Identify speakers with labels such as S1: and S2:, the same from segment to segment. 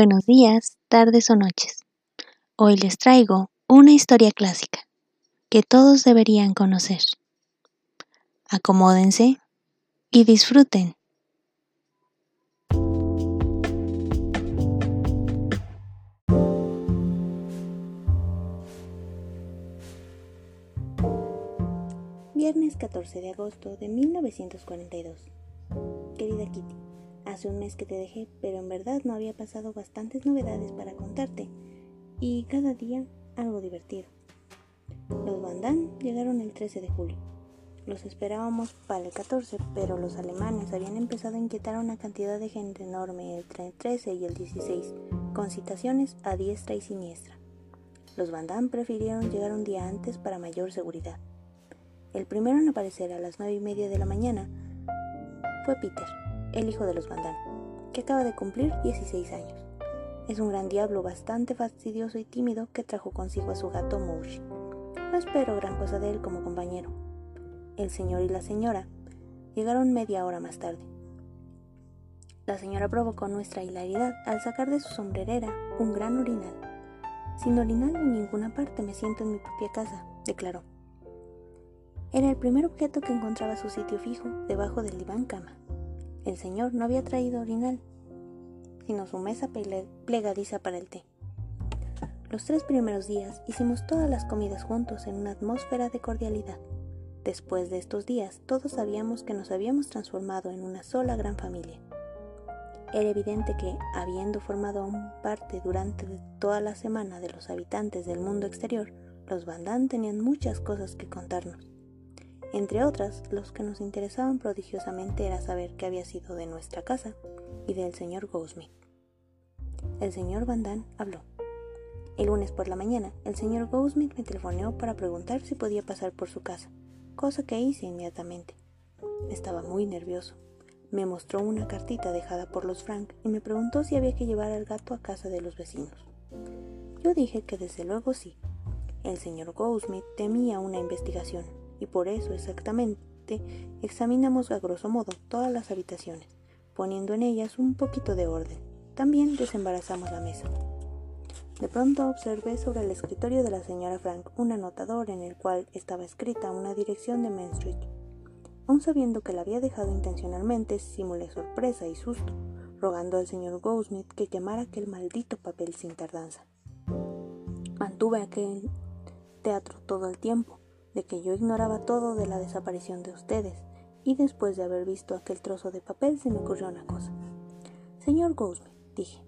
S1: Buenos días, tardes o noches. Hoy les traigo una historia clásica que todos deberían conocer. Acomódense y disfruten.
S2: Viernes 14 de agosto de 1942. Querida Kitty, hace un mes que te dejé, pero en verdad no había pasado bastantes novedades para contarte, y cada día algo divertido. Los Van llegaron el 13 de julio. Los esperábamos para el 14, pero los alemanes habían empezado a inquietar a una cantidad de gente enorme el 13 y el 16, con citaciones a diestra y siniestra. Los Van prefirieron llegar un día antes para mayor seguridad. El primero en aparecer a las nueve y media de la mañana fue Peter, el hijo de los Van que acaba de cumplir 16 años. Es un gran diablo bastante fastidioso y tímido que trajo consigo a su gato Mouche. No espero gran cosa de él como compañero. El señor y la señora llegaron media hora más tarde. La señora provocó nuestra hilaridad al sacar de su sombrerera un gran orinal. Sin orinal en ninguna parte me siento en mi propia casa, declaró. Era el primer objeto que encontraba su sitio fijo debajo del diván cama. El señor no había traído orinal, sino su mesa plegadiza para el té. Los tres primeros días hicimos todas las comidas juntos en una atmósfera de cordialidad. Después de estos días, todos sabíamos que nos habíamos transformado en una sola gran familia. Era evidente que, habiendo formado aún parte durante toda la semana de los habitantes del mundo exterior, los Van tenían muchas cosas que contarnos. Entre otras, los que nos interesaban prodigiosamente era saber qué había sido de nuestra casa y del señor Goldsmith. El señor Van Damme habló. El lunes por la mañana, el señor Goldsmith me telefoneó para preguntar si podía pasar por su casa, cosa que hice inmediatamente. Estaba muy nervioso. Me mostró una cartita dejada por los Frank y me preguntó si había que llevar al gato a casa de los vecinos. Yo dije que desde luego sí. El señor Goldsmith temía una investigación y por eso exactamente examinamos a grosso modo todas las habitaciones, poniendo en ellas un poquito de orden. También desembarazamos la mesa. De pronto observé sobre el escritorio de la señora Frank un anotador en el cual estaba escrita una dirección de Main Street. Aun sabiendo que la había dejado intencionalmente, simulé sorpresa y susto, rogando al señor Goldsmith que quemara aquel maldito papel sin tardanza. Mantuve aquel teatro todo el tiempo, de que yo ignoraba todo de la desaparición de ustedes, y después de haber visto aquel trozo de papel se me ocurrió una cosa. Señor Goldsmith, dije,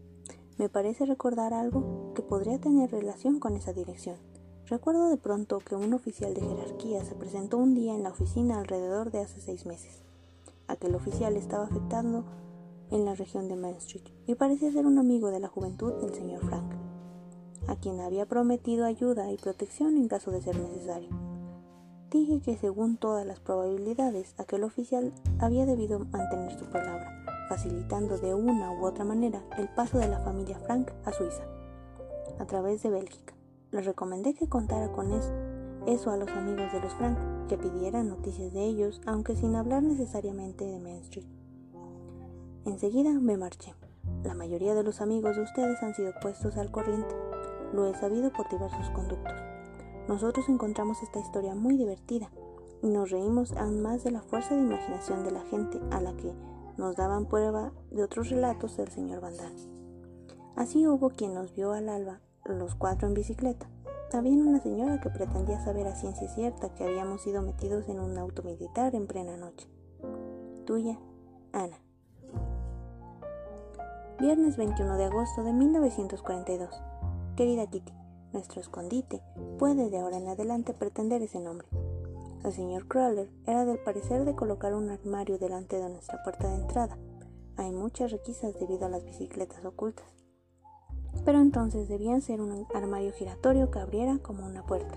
S2: me parece recordar algo que podría tener relación con esa dirección. Recuerdo de pronto que un oficial de jerarquía se presentó un día en la oficina alrededor de hace seis meses. Aquel oficial estaba afectando en la región de Main Street y parecía ser un amigo de la juventud del señor Frank, a quien había prometido ayuda y protección en caso de ser necesario. Dije que según todas las probabilidades, aquel oficial había debido mantener su palabra, facilitando de una u otra manera el paso de la familia Frank a Suiza, a través de Bélgica. Les recomendé que contara con eso, a los amigos de los Frank, que pidieran noticias de ellos, aunque sin hablar necesariamente de Main Street. Enseguida me marché. La mayoría de los amigos de ustedes han sido puestos al corriente. Lo he sabido por diversos conductos. Nosotros encontramos esta historia muy divertida y nos reímos aún más de la fuerza de imaginación de la gente a la que nos daban prueba de otros relatos del señor Vandal. Así hubo quien nos vio al alba, los cuatro en bicicleta. Había una señora que pretendía saber a ciencia cierta que habíamos sido metidos en un auto militar en plena noche. Tuya, Ana. Viernes 21 de agosto de 1942. Querida Kitty, nuestro escondite puede de ahora en adelante pretender ese nombre. El señor Crawler era del parecer de colocar un armario delante de nuestra puerta de entrada. Hay muchas requisas debido a las bicicletas ocultas. Pero entonces debían ser un armario giratorio que abriera como una puerta.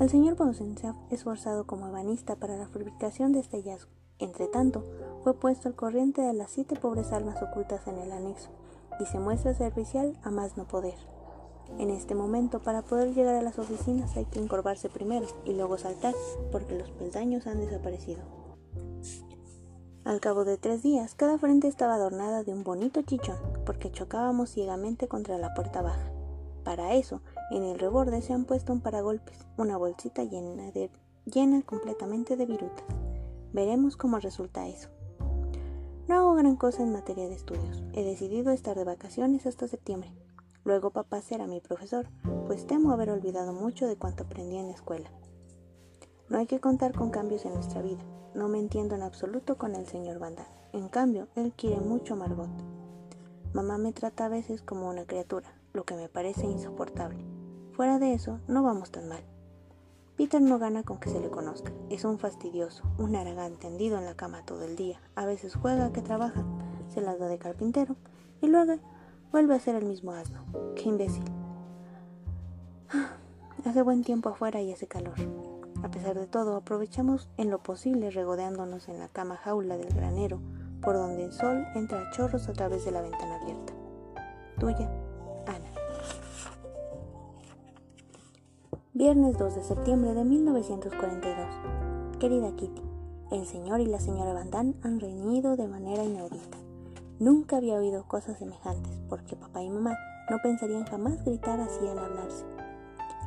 S2: El señor Bowsen esforzado como ebanista para la fabricación de este hallazgo. Entre tanto, fue puesto al corriente de las siete pobres almas ocultas en el anexo y se muestra servicial a más no poder. En este momento, para poder llegar a las oficinas hay que encorvarse primero y luego saltar, porque los peldaños han desaparecido. Al cabo de tres días, cada frente estaba adornada de un bonito chichón, porque chocábamos ciegamente contra la puerta baja. Para eso, en el reborde se han puesto un paragolpes, una bolsita llena, llena completamente de virutas. Veremos cómo resulta eso. No hago gran cosa en materia de estudios. He decidido estar de vacaciones hasta septiembre. Luego papá será mi profesor, pues temo haber olvidado mucho de cuanto aprendí en la escuela. No hay que contar con cambios en nuestra vida. No me entiendo en absoluto con el señor Vandal. En cambio, él quiere mucho a Margot. Mamá me trata a veces como una criatura, lo que me parece insoportable. Fuera de eso, no vamos tan mal. Peter no gana con que se le conozca. Es un fastidioso, un aragán tendido en la cama todo el día. A veces juega que trabaja, se las da de carpintero y luego vuelve a ser el mismo asno. ¡Qué imbécil! Hace buen tiempo afuera y hace calor. A pesar de todo, aprovechamos en lo posible regodeándonos en la cama jaula del granero, por donde el sol entra a chorros a través de la ventana abierta. Tuya, Viernes 2 de septiembre de 1942. Querida Kitty, el señor y la señora Van Damme han reñido de manera inaudita. Nunca había oído cosas semejantes, porque papá y mamá no pensarían jamás gritar así al hablarse.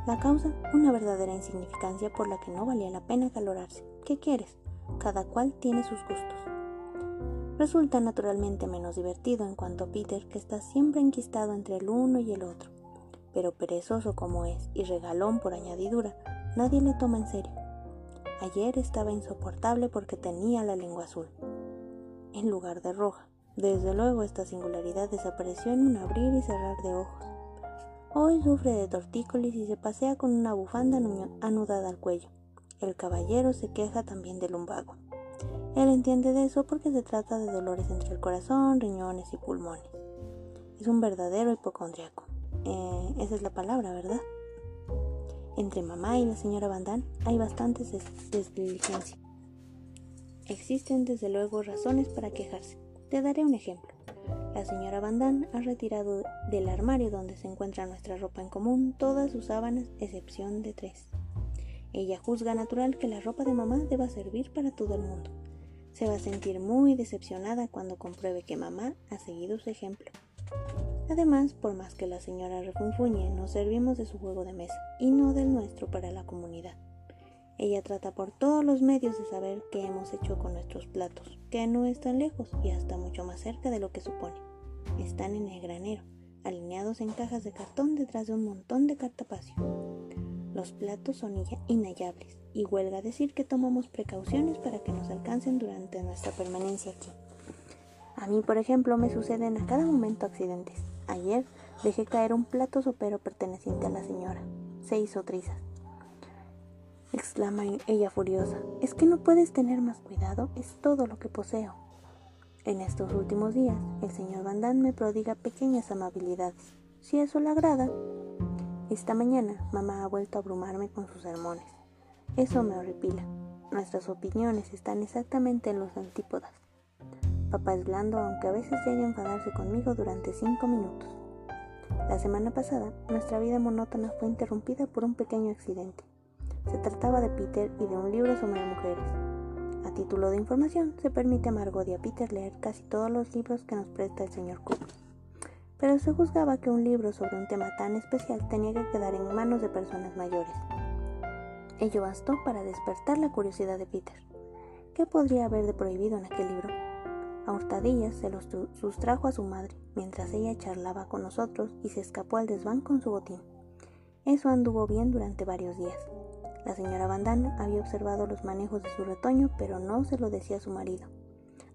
S2: La causa, una verdadera insignificancia por la que no valía la pena calorarse. ¿Qué quieres? Cada cual tiene sus gustos. Resulta naturalmente menos divertido en cuanto a Peter, que está siempre enquistado entre el uno y el otro pero perezoso como es y regalón por añadidura, nadie le toma en serio. Ayer estaba insoportable porque tenía la lengua azul, en lugar de roja. Desde luego esta singularidad desapareció en un abrir y cerrar de ojos. Hoy sufre de tortícolis y se pasea con una bufanda anudada al cuello. El caballero se queja también del lumbago. Él entiende de eso porque se trata de dolores entre el corazón, riñones y pulmones. Es un verdadero hipocondriaco. Eh, esa es la palabra, ¿verdad? Entre mamá y la señora Van hay bastantes desdiligencias. Existen desde luego razones para quejarse. Te daré un ejemplo. La señora Van ha retirado del armario donde se encuentra nuestra ropa en común todas sus sábanas, excepción de tres. Ella juzga natural que la ropa de mamá deba servir para todo el mundo. Se va a sentir muy decepcionada cuando compruebe que mamá ha seguido su ejemplo. Además, por más que la señora refunfuñe, nos servimos de su juego de mesa y no del nuestro para la comunidad. Ella trata por todos los medios de saber qué hemos hecho con nuestros platos, que no están lejos y hasta mucho más cerca de lo que supone. Están en el granero, alineados en cajas de cartón detrás de un montón de cartapacio. Los platos son inhallables y huelga decir que tomamos precauciones para que nos alcancen durante nuestra permanencia aquí. A mí, por ejemplo, me suceden a cada momento accidentes. Ayer dejé caer un plato sopero perteneciente a la señora. Se hizo trizas. Exclama ella furiosa. ¿Es que no puedes tener más cuidado? Es todo lo que poseo. En estos últimos días, el señor Van me prodiga pequeñas amabilidades. Si eso le agrada. Esta mañana, mamá ha vuelto a abrumarme con sus sermones. Eso me horripila. Nuestras opiniones están exactamente en los antípodas. Papá es blando, aunque a veces llegue a enfadarse conmigo durante cinco minutos. La semana pasada, nuestra vida monótona fue interrumpida por un pequeño accidente. Se trataba de Peter y de un libro sobre mujeres. A título de información, se permite a Margot y a Peter leer casi todos los libros que nos presta el señor Cook. Pero se juzgaba que un libro sobre un tema tan especial tenía que quedar en manos de personas mayores. Ello bastó para despertar la curiosidad de Peter. ¿Qué podría haber de prohibido en aquel libro? A hurtadillas se los sustrajo a su madre, mientras ella charlaba con nosotros y se escapó al desván con su botín. Eso anduvo bien durante varios días. La señora Bandana había observado los manejos de su retoño, pero no se lo decía a su marido,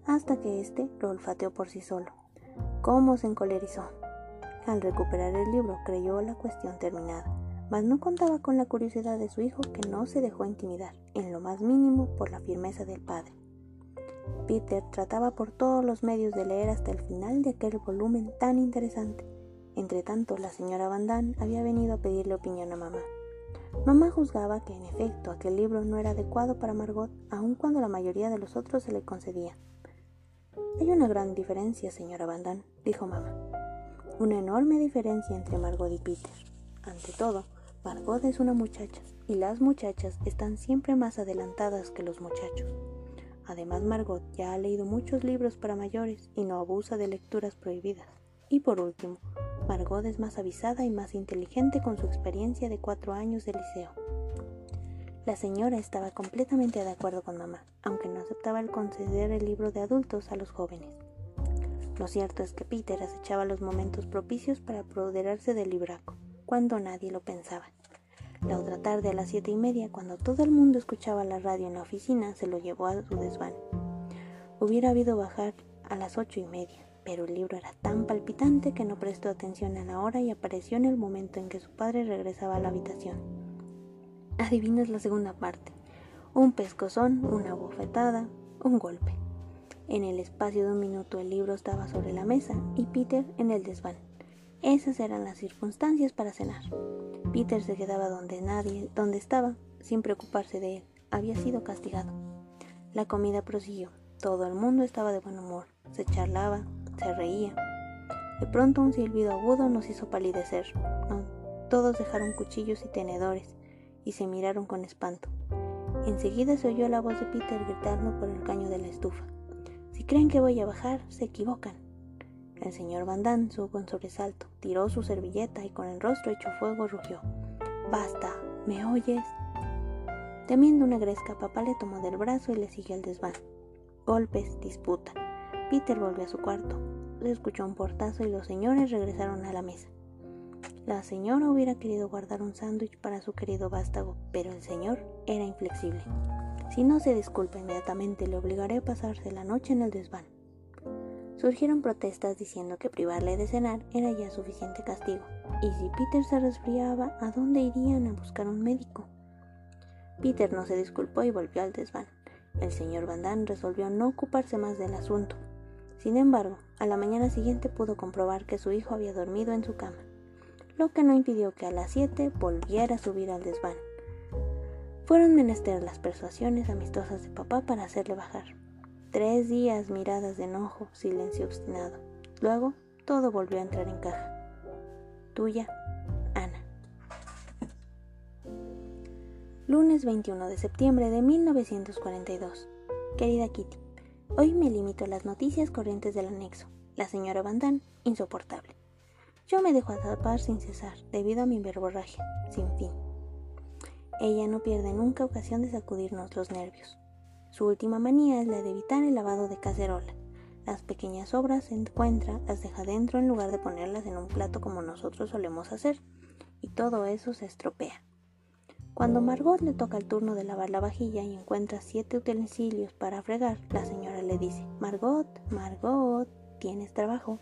S2: hasta que éste lo olfateó por sí solo. ¿Cómo se encolerizó? Al recuperar el libro creyó la cuestión terminada, mas no contaba con la curiosidad de su hijo que no se dejó intimidar, en lo más mínimo, por la firmeza del padre. Peter trataba por todos los medios de leer hasta el final de aquel volumen tan interesante. Entretanto, la señora Van Damme había venido a pedirle opinión a mamá. Mamá juzgaba que en efecto aquel libro no era adecuado para Margot, aun cuando la mayoría de los otros se le concedía. Hay una gran diferencia, señora Damme, dijo mamá. Una enorme diferencia entre Margot y Peter. Ante todo, Margot es una muchacha, y las muchachas están siempre más adelantadas que los muchachos. Además, Margot ya ha leído muchos libros para mayores y no abusa de lecturas prohibidas. Y por último, Margot es más avisada y más inteligente con su experiencia de cuatro años de liceo. La señora estaba completamente de acuerdo con mamá, aunque no aceptaba el conceder el libro de adultos a los jóvenes. Lo cierto es que Peter acechaba los momentos propicios para apoderarse del libraco, cuando nadie lo pensaba. La otra tarde a las siete y media, cuando todo el mundo escuchaba la radio en la oficina, se lo llevó a su desván. Hubiera habido bajar a las ocho y media, pero el libro era tan palpitante que no prestó atención a la hora y apareció en el momento en que su padre regresaba a la habitación. Adivinas la segunda parte. Un pescozón, una bofetada, un golpe. En el espacio de un minuto el libro estaba sobre la mesa y Peter en el desván. Esas eran las circunstancias para cenar. Peter se quedaba donde nadie, donde estaba, sin preocuparse de él. Había sido castigado. La comida prosiguió. Todo el mundo estaba de buen humor. Se charlaba, se reía. De pronto un silbido agudo nos hizo palidecer. Todos dejaron cuchillos y tenedores y se miraron con espanto. Enseguida se oyó la voz de Peter gritando por el caño de la estufa. Si creen que voy a bajar, se equivocan. El señor Van Damme subió sobresalto, tiró su servilleta y con el rostro hecho fuego rugió. Basta, ¿me oyes? Temiendo una gresca, papá le tomó del brazo y le siguió al desván. Golpes, disputa. Peter volvió a su cuarto. Se escuchó un portazo y los señores regresaron a la mesa. La señora hubiera querido guardar un sándwich para su querido vástago, pero el señor era inflexible. Si no se disculpa inmediatamente, le obligaré a pasarse la noche en el desván. Surgieron protestas diciendo que privarle de cenar era ya suficiente castigo, y si Peter se resfriaba, ¿a dónde irían a buscar un médico? Peter no se disculpó y volvió al desván. El señor Van Damme resolvió no ocuparse más del asunto. Sin embargo, a la mañana siguiente pudo comprobar que su hijo había dormido en su cama, lo que no impidió que a las siete volviera a subir al desván. Fueron menester las persuasiones amistosas de papá para hacerle bajar. Tres días miradas de enojo, silencio obstinado. Luego todo volvió a entrar en caja. Tuya, Ana. Lunes 21 de septiembre de 1942. Querida Kitty, Hoy me limito a las noticias corrientes del anexo. La señora Damme, insoportable. Yo me dejo atrapar sin cesar, debido a mi verborragia, sin fin. Ella no pierde nunca ocasión de sacudirnos los nervios. Su última manía es la de evitar el lavado de cacerola. Las pequeñas obras se encuentra, las deja dentro en lugar de ponerlas en un plato como nosotros solemos hacer, y todo eso se estropea. Cuando Margot le toca el turno de lavar la vajilla y encuentra siete utensilios para fregar, la señora le dice, Margot, Margot, tienes trabajo.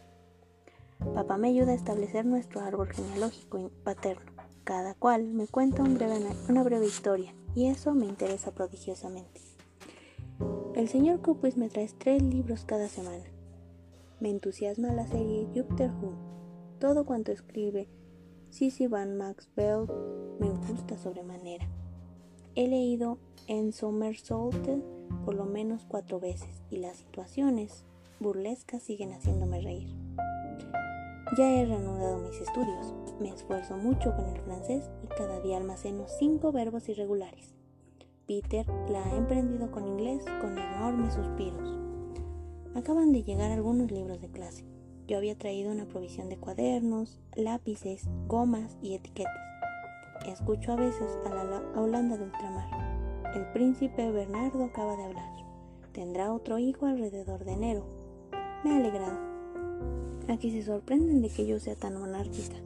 S2: Papá me ayuda a establecer nuestro árbol genealógico paterno. Cada cual me cuenta una breve historia y eso me interesa prodigiosamente. El señor Cupis me trae tres libros cada semana. Me entusiasma la serie Jupiter Who. Todo cuanto escribe Sissy Van Maxwell me gusta sobremanera. He leído en Somersault por lo menos cuatro veces y las situaciones burlescas siguen haciéndome reír. Ya he reanudado mis estudios, me esfuerzo mucho con el francés y cada día almaceno cinco verbos irregulares. Peter la ha emprendido con inglés con enormes suspiros. Acaban de llegar algunos libros de clase. Yo había traído una provisión de cuadernos, lápices, gomas y etiquetas. Escucho a veces a la Holanda de ultramar. El príncipe Bernardo acaba de hablar. Tendrá otro hijo alrededor de enero. Me ha alegrado. Aquí se sorprenden de que yo sea tan monárquica.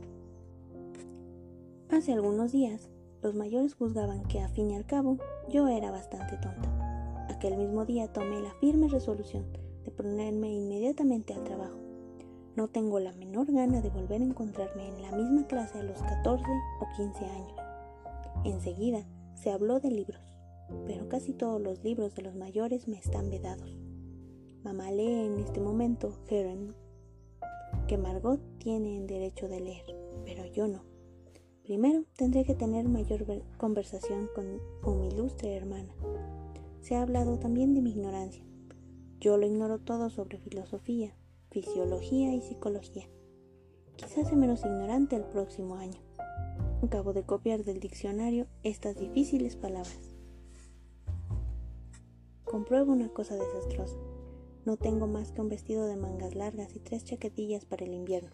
S2: Hace algunos días, los mayores juzgaban que a fin y al cabo yo era bastante tonta. Aquel mismo día tomé la firme resolución de ponerme inmediatamente al trabajo. No tengo la menor gana de volver a encontrarme en la misma clase a los 14 o 15 años. Enseguida se habló de libros, pero casi todos los libros de los mayores me están vedados. Mamá lee en este momento Heron, que Margot tiene en derecho de leer, pero yo no. Primero tendré que tener mayor conversación con, con mi ilustre hermana. Se ha hablado también de mi ignorancia. Yo lo ignoro todo sobre filosofía, fisiología y psicología. Quizás sea menos ignorante el próximo año. Acabo de copiar del diccionario estas difíciles palabras. Compruebo una cosa desastrosa. No tengo más que un vestido de mangas largas y tres chaquetillas para el invierno.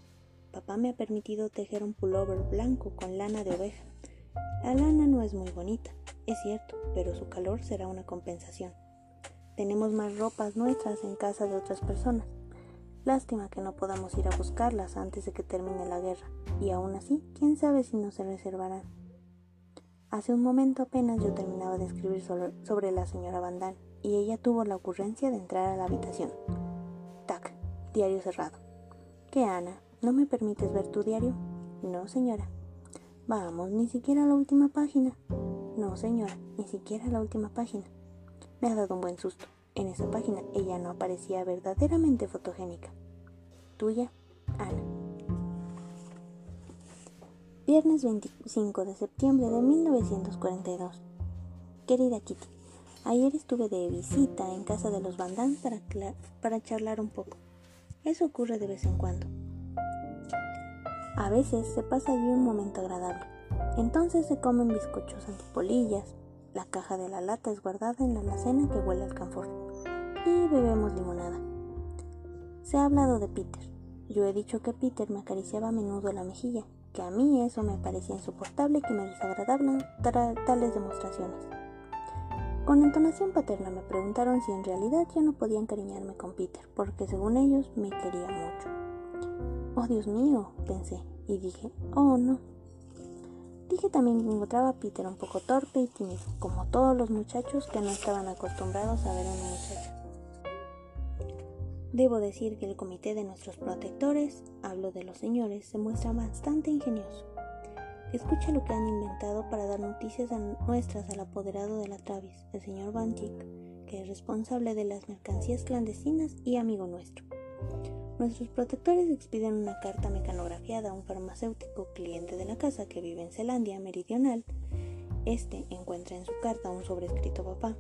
S2: Papá me ha permitido tejer un pullover blanco con lana de oveja. La lana no es muy bonita, es cierto, pero su calor será una compensación. Tenemos más ropas nuestras en casa de otras personas. Lástima que no podamos ir a buscarlas antes de que termine la guerra, y aún así, quién sabe si no se reservarán. Hace un momento apenas yo terminaba de escribir sobre, la señora Van y ella tuvo la ocurrencia de entrar a la habitación. Tac, diario cerrado. ¿Qué, Ana? ¿No me permites ver tu diario? No, señora. Vamos, ni siquiera la última página. No, señora, ni siquiera la última página. Me ha dado un buen susto. En esa página ella no aparecía verdaderamente fotogénica. Tuya, Ana. Viernes 25 de septiembre de 1942. Querida Kitty, Ayer estuve de visita en casa de los Bandán para, para charlar un poco. Eso ocurre de vez en cuando. A veces se pasa allí un momento agradable. Entonces se comen bizcochos antipolillas, la caja de la lata es guardada en la alacena que huele al canfor y bebemos limonada. Se ha hablado de Peter. Yo he dicho que Peter me acariciaba a menudo la mejilla, que a mí eso me parecía insoportable y que me desagradable tales demostraciones. Con entonación paterna me preguntaron si en realidad ya no podía encariñarme con Peter, porque según ellos me quería mucho. Oh Dios mío, pensé, y dije, oh no. Dije también que encontraba a Peter un poco torpe y tímido, como todos los muchachos que no estaban acostumbrados a ver a una muchacha. Debo decir que el comité de nuestros protectores, hablo de los señores, se muestra bastante ingenioso. Escucha lo que han inventado para dar noticias nuestras al apoderado de la Travis, el señor Van Dijk, que es responsable de las mercancías clandestinas y amigo nuestro. Nuestros protectores expiden una carta mecanografiada a un farmacéutico cliente de la casa que vive en Zelandia Meridional. Este encuentra en su carta un sobrescrito papá.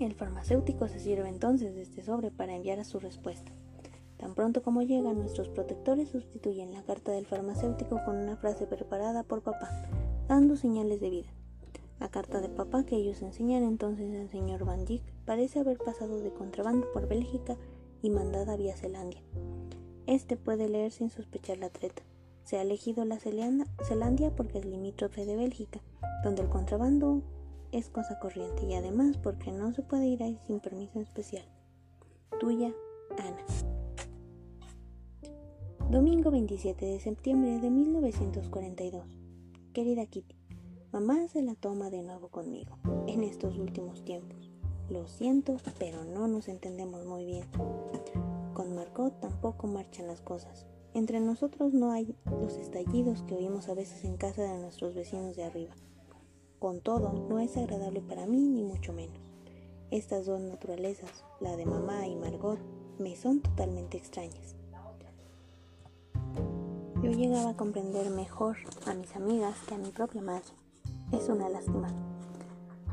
S2: El farmacéutico se sirve entonces de este sobre para enviar a su respuesta. Tan pronto como llegan, nuestros protectores sustituyen la carta del farmacéutico con una frase preparada por papá, dando señales de vida. La carta de papá que ellos enseñan entonces al señor Van Dijk parece haber pasado de contrabando por Bélgica y mandada vía Zelandia. Este puede leer sin sospechar la treta. Se ha elegido la Zelandia porque es limítrofe de Bélgica, donde el contrabando es cosa corriente y además porque no se puede ir ahí sin permiso especial. Tuya, Ana. Domingo 27 de septiembre de 1942. Querida Kitty, mamá se la toma de nuevo conmigo en estos últimos tiempos. Lo siento, pero no nos entendemos muy bien. Con Margot tampoco marchan las cosas. Entre nosotros no hay los estallidos que oímos a veces en casa de nuestros vecinos de arriba. Con todo, no es agradable para mí ni mucho menos. Estas dos naturalezas, la de mamá y Margot, me son totalmente extrañas. Yo llegaba a comprender mejor a mis amigas que a mi propia madre. Es una lástima.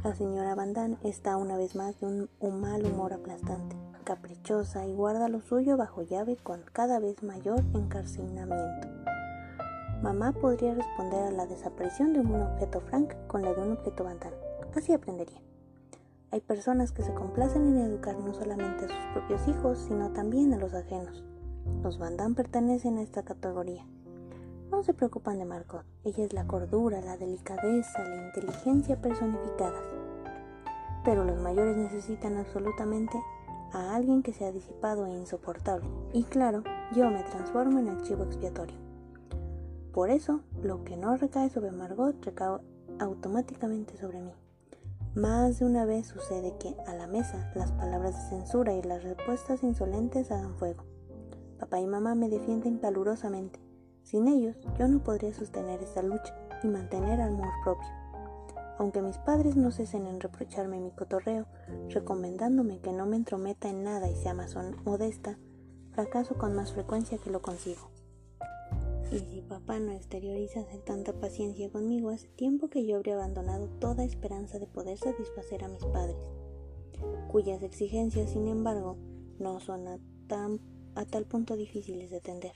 S2: La señora Van está una vez más de un, mal humor aplastante, caprichosa y guarda lo suyo bajo llave con cada vez mayor encarcelamiento. Mamá podría responder a la desaparición de un objeto Frank con la de un objeto Van Así aprendería. Hay personas que se complacen en educar no solamente a sus propios hijos, sino también a los ajenos. Los Van pertenecen a esta categoría. No se preocupan de Margot. Ella es la cordura, la delicadeza, la inteligencia personificadas. Pero los mayores necesitan absolutamente a alguien que sea disipado e insoportable. Y claro, yo me transformo en archivo expiatorio. Por eso, lo que no recae sobre Margot recae automáticamente sobre mí. Más de una vez sucede que a la mesa las palabras de censura y las respuestas insolentes hagan fuego. Papá y mamá me defienden calurosamente sin ellos, yo no podría sostener esta lucha y mantener amor propio. Aunque mis padres no cesen en reprocharme mi cotorreo, recomendándome que no me entrometa en nada y sea más modesta, fracaso con más frecuencia que lo consigo. Y si papá no exterioriza tanta paciencia conmigo, hace tiempo que yo habría abandonado toda esperanza de poder satisfacer a mis padres, cuyas exigencias, sin embargo, no son a, a tal punto difíciles de atender.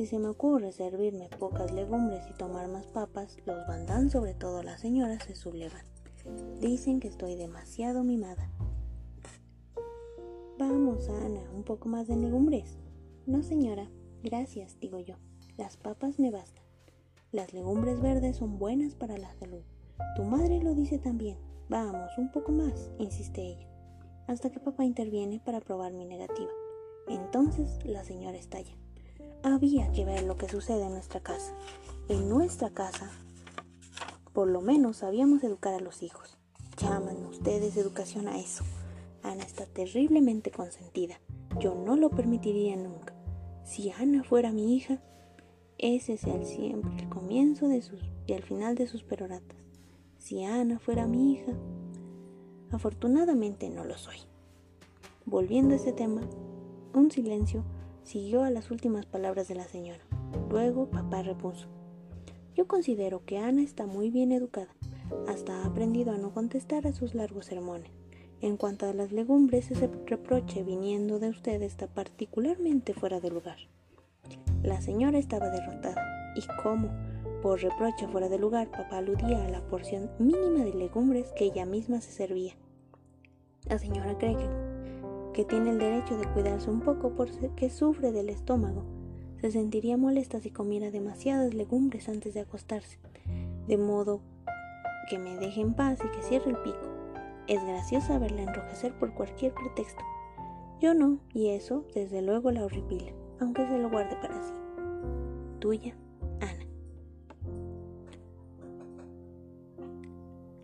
S2: Si se me ocurre servirme pocas legumbres y tomar más papas, los bandán, sobre todo las señoras, se sublevan. Dicen que estoy demasiado mimada. Vamos, Ana, un poco más de legumbres. No, señora, gracias, digo yo. Las papas me bastan. Las legumbres verdes son buenas para la salud. Tu madre lo dice también. Vamos, un poco más, insiste ella, hasta que papá interviene para probar mi negativa. Entonces la señora estalla. Había que ver lo que sucede en nuestra casa. En nuestra casa, por lo menos sabíamos educar a los hijos. Llaman ustedes educación a eso. Ana está terriblemente consentida. Yo no lo permitiría nunca. Si Ana fuera mi hija, ese es el siempre el comienzo y el final de sus peroratas. Si Ana fuera mi hija, afortunadamente no lo soy. Volviendo a ese tema, un silencio siguió a las últimas palabras de la señora. Luego papá repuso. Yo considero que Ana está muy bien educada. Hasta ha aprendido a no contestar a sus largos sermones. En cuanto a las legumbres, ese reproche viniendo de usted está particularmente fuera de lugar. La señora estaba derrotada. ¿Y cómo? Por reproche fuera de lugar, papá aludía a la porción mínima de legumbres que ella misma se servía. La señora cree que, tiene el derecho de cuidarse un poco porque sufre del estómago. Se sentiría molesta si comiera demasiadas legumbres antes de acostarse, de modo que me deje en paz y que cierre el pico. Es graciosa verla enrojecer por cualquier pretexto. Yo no, y eso, desde luego, la horripila, aunque se lo guarde para sí. Tuya, Ana.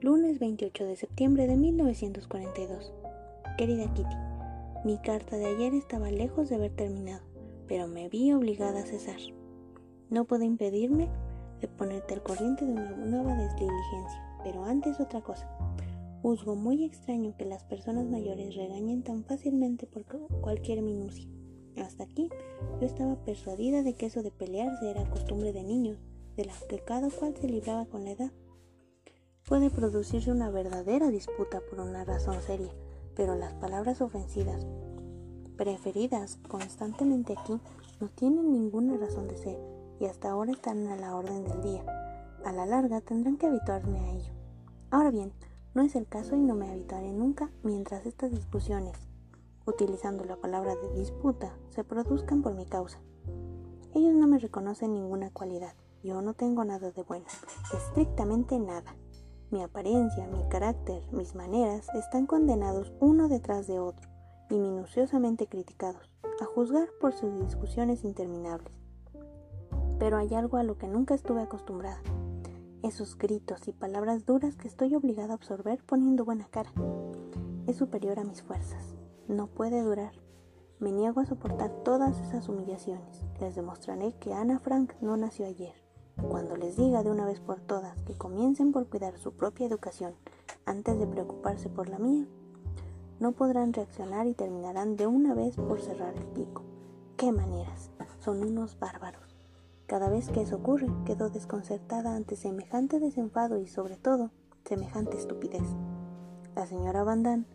S2: Lunes 28 de septiembre de 1942. Querida Kitty, mi carta de ayer estaba lejos de haber terminado, pero me vi obligada a cesar. No puedo impedirme de ponerte al corriente de una nueva diligencia, pero antes otra cosa. Juzgo muy extraño que las personas mayores regañen tan fácilmente por cualquier minucia. Hasta aquí yo estaba persuadida de que eso de pelearse era costumbre de niños, de la que cada cual se libraba con la edad. Puede producirse una verdadera disputa por una razón seria, pero las palabras ofensivas preferidas constantemente aquí no tienen ninguna razón de ser y hasta ahora están a la orden del día. A la larga tendrán que habituarme a ello. Ahora bien, no es el caso y no me habituaré nunca mientras estas discusiones, utilizando la palabra de disputa, se produzcan por mi causa. Ellos no me reconocen ninguna cualidad. Yo no tengo nada de bueno, estrictamente nada. Mi apariencia, mi carácter, mis maneras están condenados uno detrás de otro y minuciosamente criticados, a juzgar por sus discusiones interminables. Pero hay algo a lo que nunca estuve acostumbrada esos gritos y palabras duras que estoy obligada a absorber poniendo buena cara. Es superior a mis fuerzas. No puede durar. Me niego a soportar todas esas humillaciones. Les demostraré que Ana Frank no nació ayer. Cuando les diga de una vez por todas que comiencen por cuidar su propia educación antes de preocuparse por la mía, no podrán reaccionar y terminarán de una vez por cerrar el pico. ¡Qué maneras! Son unos bárbaros. Cada vez que eso ocurre, quedo desconcertada ante semejante desenfado y sobre todo semejante estupidez. La señora Van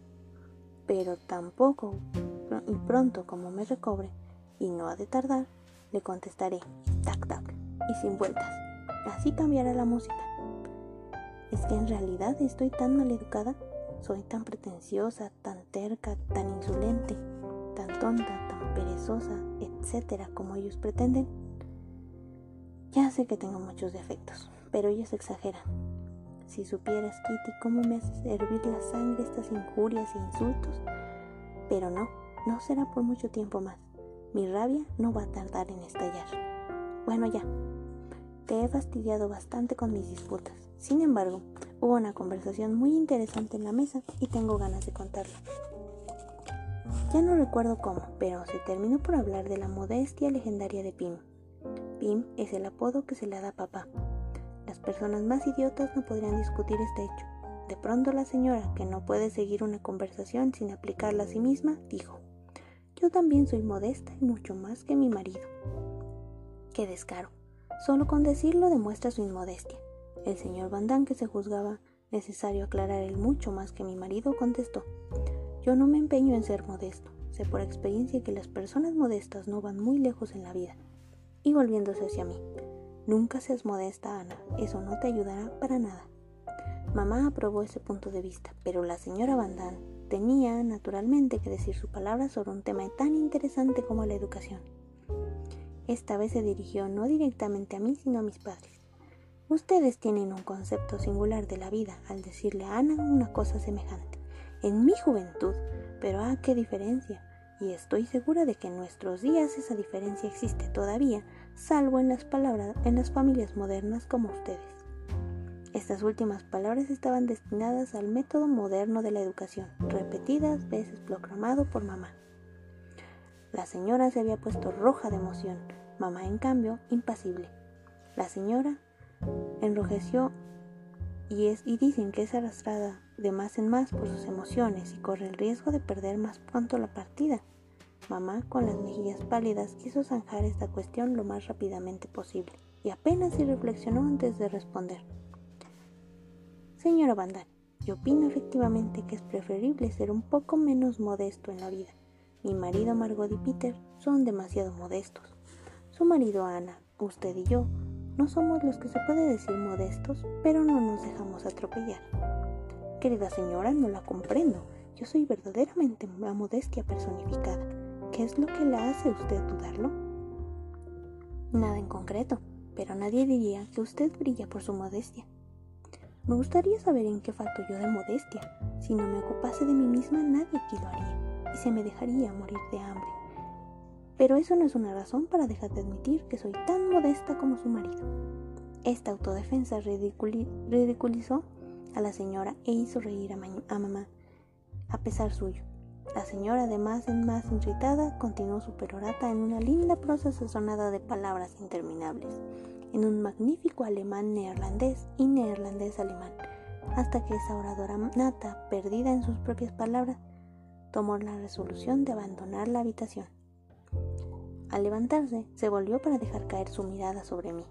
S2: pero tampoco y pronto como me recobre, y no ha de tardar, le contestaré, tac tac, y sin vueltas. Así cambiará la música. Es que en realidad estoy tan mal educada, soy tan pretenciosa, tan terca, tan insolente, tan tonta, tan perezosa, etcétera, como ellos pretenden. Ya sé que tengo muchos defectos, pero ellos exageran. Si supieras, Kitty, cómo me hace hervir la sangre estas injurias e insultos. Pero no, no será por mucho tiempo más. Mi rabia no va a tardar en estallar. Bueno, ya. Te he fastidiado bastante con mis disputas. Sin embargo, hubo una conversación muy interesante en la mesa y tengo ganas de contarla. Ya no recuerdo cómo, pero se terminó por hablar de la modestia legendaria de Pim Pim es el apodo que se le da a papá. Las personas más idiotas no podrían discutir este hecho. De pronto la señora, que no puede seguir una conversación sin aplicarla a sí misma, dijo, Yo también soy modesta y mucho más que mi marido. Qué descaro. Solo con decirlo demuestra su inmodestia. El señor Van que se juzgaba necesario aclarar el mucho más que mi marido, contestó, Yo no me empeño en ser modesto. Sé por experiencia que las personas modestas no van muy lejos en la vida y volviéndose hacia mí. Nunca seas modesta, Ana, eso no te ayudará para nada. Mamá aprobó ese punto de vista, pero la señora Van tenía, naturalmente, que decir su palabra sobre un tema tan interesante como la educación. Esta vez se dirigió no directamente a mí, sino a mis padres. Ustedes tienen un concepto singular de la vida al decirle a Ana una cosa semejante. En mi juventud, pero ah, qué diferencia. Y estoy segura de que en nuestros días esa diferencia existe todavía, salvo en las palabras en las familias modernas como ustedes. Estas últimas palabras estaban destinadas al método moderno de la educación, repetidas veces proclamado por mamá. La señora se había puesto roja de emoción, mamá en cambio impasible. La señora enrojeció y, es, y dicen que es arrastrada de más en más por sus emociones y corre el riesgo de perder más pronto la partida. Mamá, con las mejillas pálidas, quiso zanjar esta cuestión lo más rápidamente posible y apenas si reflexionó antes de responder. Señora Bandan, yo opino efectivamente que es preferible ser un poco menos modesto en la vida. Mi marido Margot y Peter son demasiado modestos. Su marido Ana, usted y yo no somos los que se puede decir modestos, pero no nos dejamos atropellar. Querida señora, no la comprendo. Yo soy verdaderamente una modestia personificada. ¿Qué es lo que la hace usted dudarlo? Nada en concreto, pero nadie diría que usted brilla por su modestia. Me gustaría saber en qué falto yo de modestia. Si no me ocupase de mí misma, nadie aquí lo haría, y se me dejaría morir de hambre. Pero eso no es una razón para dejar de admitir que soy tan modesta como su marido. Esta autodefensa ridiculizó a la señora e hizo reír a, mamá, a pesar suyo. La señora, de más en más irritada, continuó su perorata en una linda prosa sazonada de palabras interminables, en un magnífico alemán neerlandés y neerlandés alemán, hasta que esa oradora nata, perdida en sus propias palabras, tomó la resolución de abandonar la habitación. Al levantarse, se volvió para dejar caer su mirada sobre mí.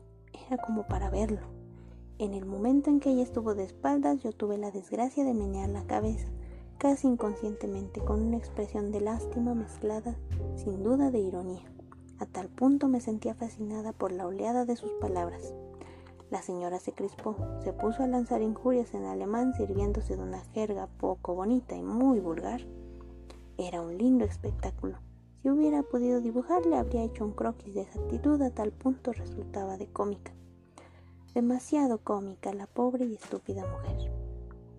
S2: Era como para verlo. En el momento en que ella estuvo de espaldas, yo tuve la desgracia de menear la cabeza, casi inconscientemente, con una expresión de lástima mezclada, sin duda, de ironía. A tal punto me sentía fascinada por la oleada de sus palabras. La señora se crispó, se puso a lanzar injurias en alemán sirviéndose de una jerga poco bonita y muy vulgar. Era un lindo espectáculo. Si hubiera podido dibujarle, habría hecho un croquis de esa actitud a tal punto resultaba de cómica. Demasiado cómica la pobre y estúpida mujer.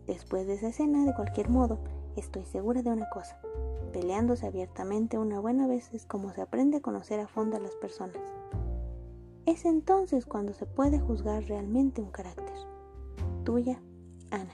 S2: Después de esa escena, de cualquier modo, estoy segura de una cosa. Peleándose abiertamente una buena vez es como se aprende a conocer a fondo a las personas. Es entonces cuando se puede juzgar realmente un carácter. Tuya, Ana.